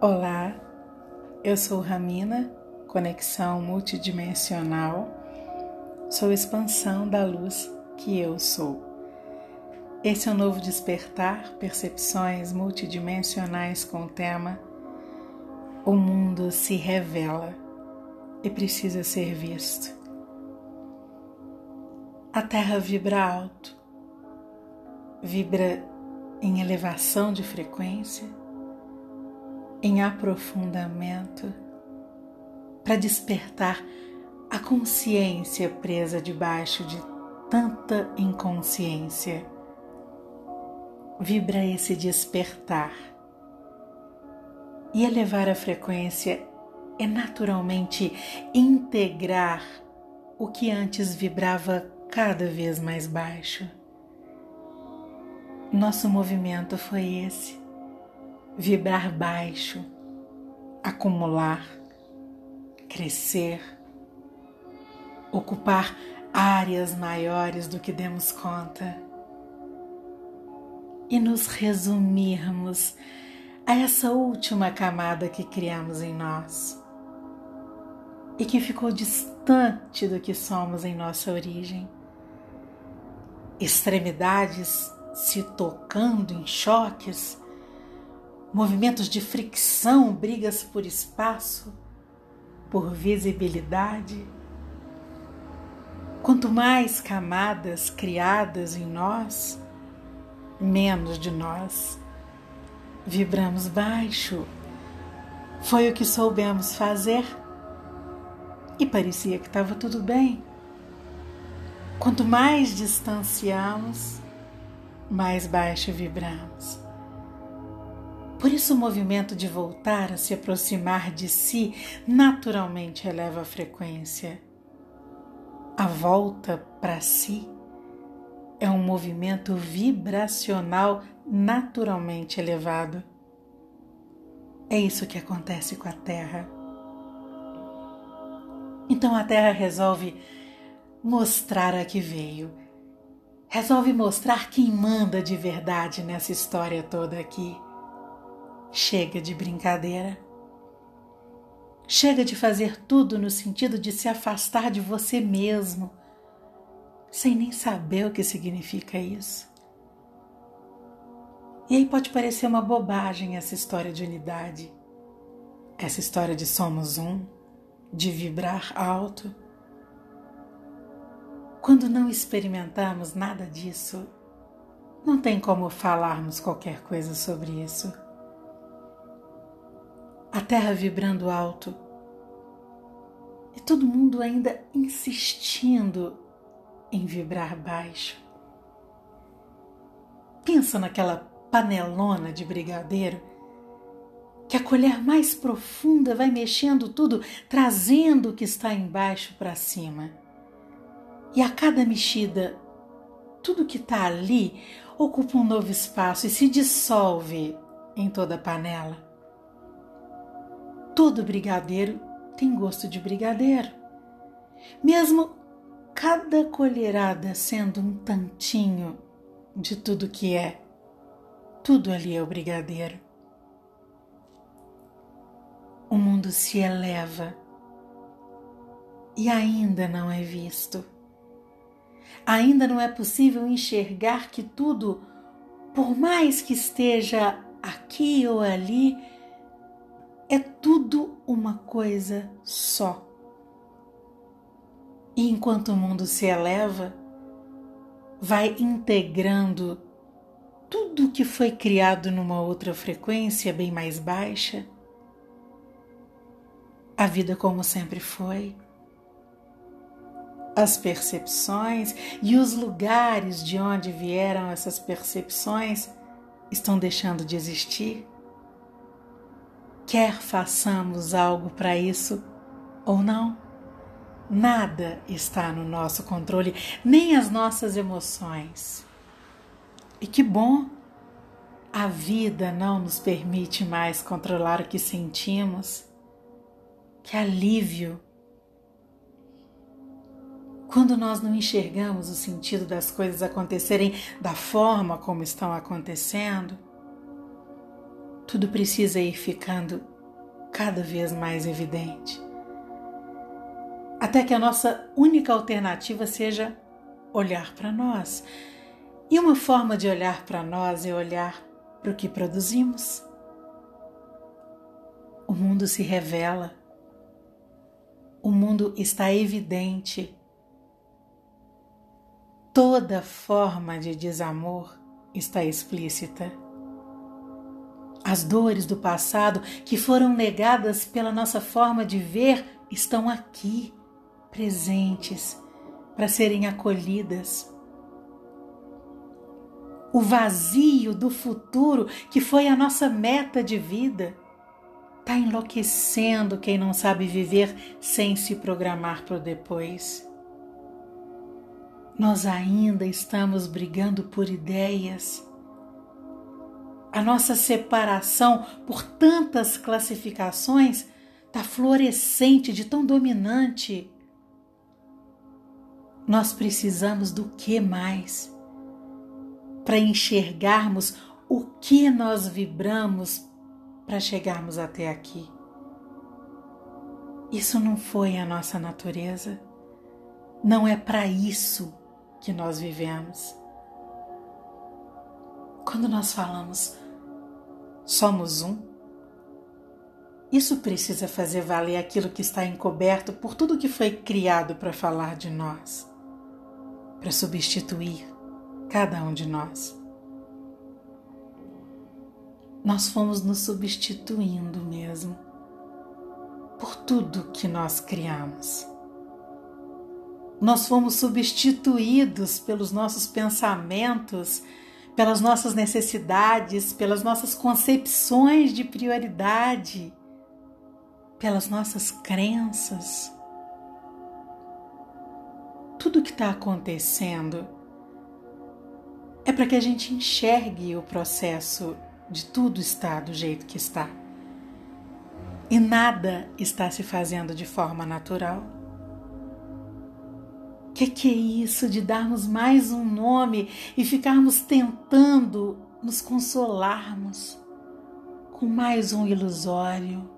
Olá, eu sou Ramina, conexão multidimensional, sou expansão da luz que eu sou. Esse é o novo despertar, percepções multidimensionais com o tema O mundo se revela e precisa ser visto. A Terra vibra alto, vibra em elevação de frequência em aprofundamento para despertar a consciência presa debaixo de tanta inconsciência. Vibra esse despertar. E elevar a frequência é naturalmente integrar o que antes vibrava cada vez mais baixo. Nosso movimento foi esse vibrar baixo, acumular, crescer, ocupar áreas maiores do que demos conta e nos resumirmos a essa última camada que criamos em nós e que ficou distante do que somos em nossa origem. Extremidades se tocando em choques movimentos de fricção, brigas por espaço, por visibilidade. Quanto mais camadas criadas em nós, menos de nós. Vibramos baixo. Foi o que soubemos fazer e parecia que estava tudo bem. Quanto mais distanciamos, mais baixo vibramos. Por isso, o movimento de voltar a se aproximar de si naturalmente eleva a frequência. A volta para si é um movimento vibracional naturalmente elevado. É isso que acontece com a Terra. Então a Terra resolve mostrar a que veio. Resolve mostrar quem manda de verdade nessa história toda aqui. Chega de brincadeira. Chega de fazer tudo no sentido de se afastar de você mesmo, sem nem saber o que significa isso. E aí pode parecer uma bobagem essa história de unidade, essa história de somos um, de vibrar alto. Quando não experimentamos nada disso, não tem como falarmos qualquer coisa sobre isso a terra vibrando alto e todo mundo ainda insistindo em vibrar baixo. Pensa naquela panelona de brigadeiro que a colher mais profunda vai mexendo tudo, trazendo o que está embaixo para cima. E a cada mexida, tudo que está ali ocupa um novo espaço e se dissolve em toda a panela. Todo brigadeiro tem gosto de brigadeiro. Mesmo cada colherada sendo um tantinho de tudo que é, tudo ali é o brigadeiro. O mundo se eleva e ainda não é visto. Ainda não é possível enxergar que tudo, por mais que esteja aqui ou ali, é tudo uma coisa só. E enquanto o mundo se eleva, vai integrando tudo que foi criado numa outra frequência bem mais baixa, a vida como sempre foi, as percepções e os lugares de onde vieram essas percepções estão deixando de existir quer façamos algo para isso ou não. Nada está no nosso controle, nem as nossas emoções. E que bom! A vida não nos permite mais controlar o que sentimos. Que alívio! Quando nós não enxergamos o sentido das coisas acontecerem da forma como estão acontecendo, tudo precisa ir ficando cada vez mais evidente. Até que a nossa única alternativa seja olhar para nós. E uma forma de olhar para nós é olhar para o que produzimos. O mundo se revela, o mundo está evidente. Toda forma de desamor está explícita. As dores do passado que foram negadas pela nossa forma de ver estão aqui, presentes, para serem acolhidas. O vazio do futuro, que foi a nossa meta de vida, está enlouquecendo quem não sabe viver sem se programar para o depois. Nós ainda estamos brigando por ideias a nossa separação por tantas classificações está florescente, de tão dominante. Nós precisamos do que mais para enxergarmos o que nós vibramos para chegarmos até aqui. Isso não foi a nossa natureza, não é para isso que nós vivemos. Quando nós falamos somos um. Isso precisa fazer valer aquilo que está encoberto por tudo que foi criado para falar de nós, para substituir cada um de nós. Nós fomos nos substituindo mesmo por tudo que nós criamos. Nós fomos substituídos pelos nossos pensamentos pelas nossas necessidades, pelas nossas concepções de prioridade, pelas nossas crenças. Tudo que está acontecendo é para que a gente enxergue o processo de tudo estar do jeito que está. E nada está se fazendo de forma natural que que é isso de darmos mais um nome e ficarmos tentando nos consolarmos com mais um ilusório,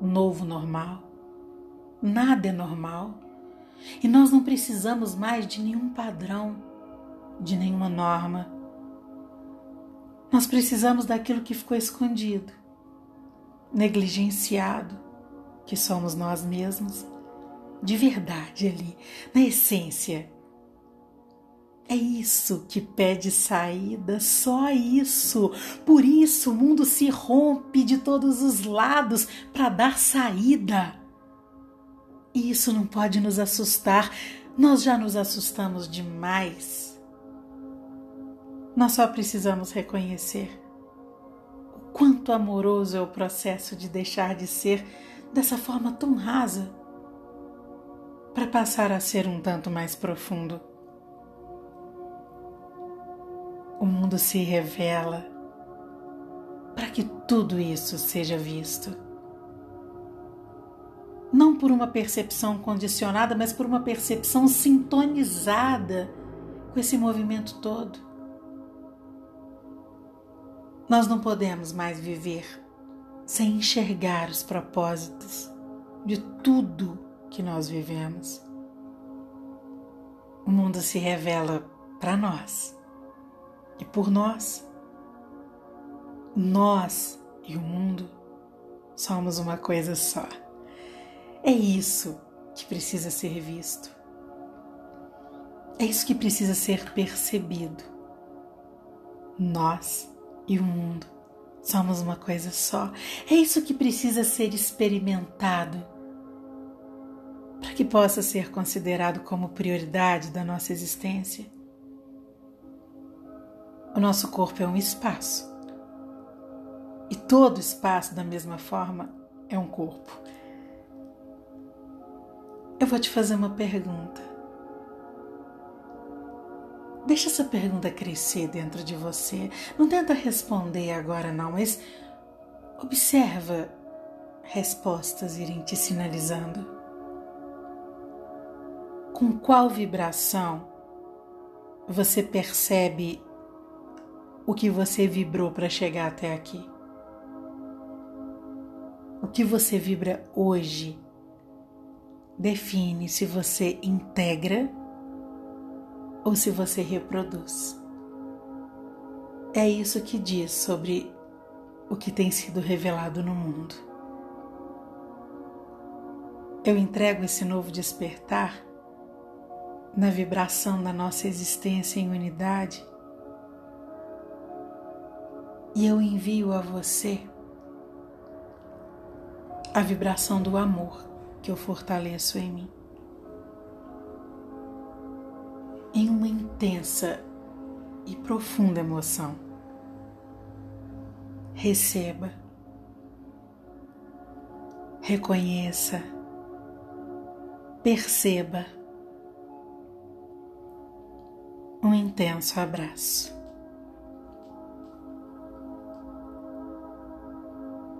novo normal? Nada é normal. E nós não precisamos mais de nenhum padrão, de nenhuma norma. Nós precisamos daquilo que ficou escondido, negligenciado, que somos nós mesmos de verdade ali, na essência. É isso que pede saída, só isso. Por isso o mundo se rompe de todos os lados para dar saída. E isso não pode nos assustar, nós já nos assustamos demais. Nós só precisamos reconhecer o quanto amoroso é o processo de deixar de ser dessa forma tão rasa para passar a ser um tanto mais profundo. O mundo se revela para que tudo isso seja visto. Não por uma percepção condicionada, mas por uma percepção sintonizada com esse movimento todo. Nós não podemos mais viver sem enxergar os propósitos de tudo que nós vivemos. O mundo se revela para nós e por nós. Nós e o mundo somos uma coisa só. É isso que precisa ser visto. É isso que precisa ser percebido. Nós e o mundo somos uma coisa só. É isso que precisa ser experimentado para que possa ser considerado como prioridade da nossa existência. O nosso corpo é um espaço. E todo espaço, da mesma forma, é um corpo. Eu vou te fazer uma pergunta. Deixa essa pergunta crescer dentro de você. Não tenta responder agora, não, mas observa respostas irem te sinalizando com qual vibração você percebe o que você vibrou para chegar até aqui? O que você vibra hoje define se você integra ou se você reproduz. É isso que diz sobre o que tem sido revelado no mundo. Eu entrego esse novo despertar na vibração da nossa existência em unidade e eu envio a você a vibração do amor que eu fortaleço em mim. Em uma intensa e profunda emoção. Receba, reconheça, perceba um intenso abraço.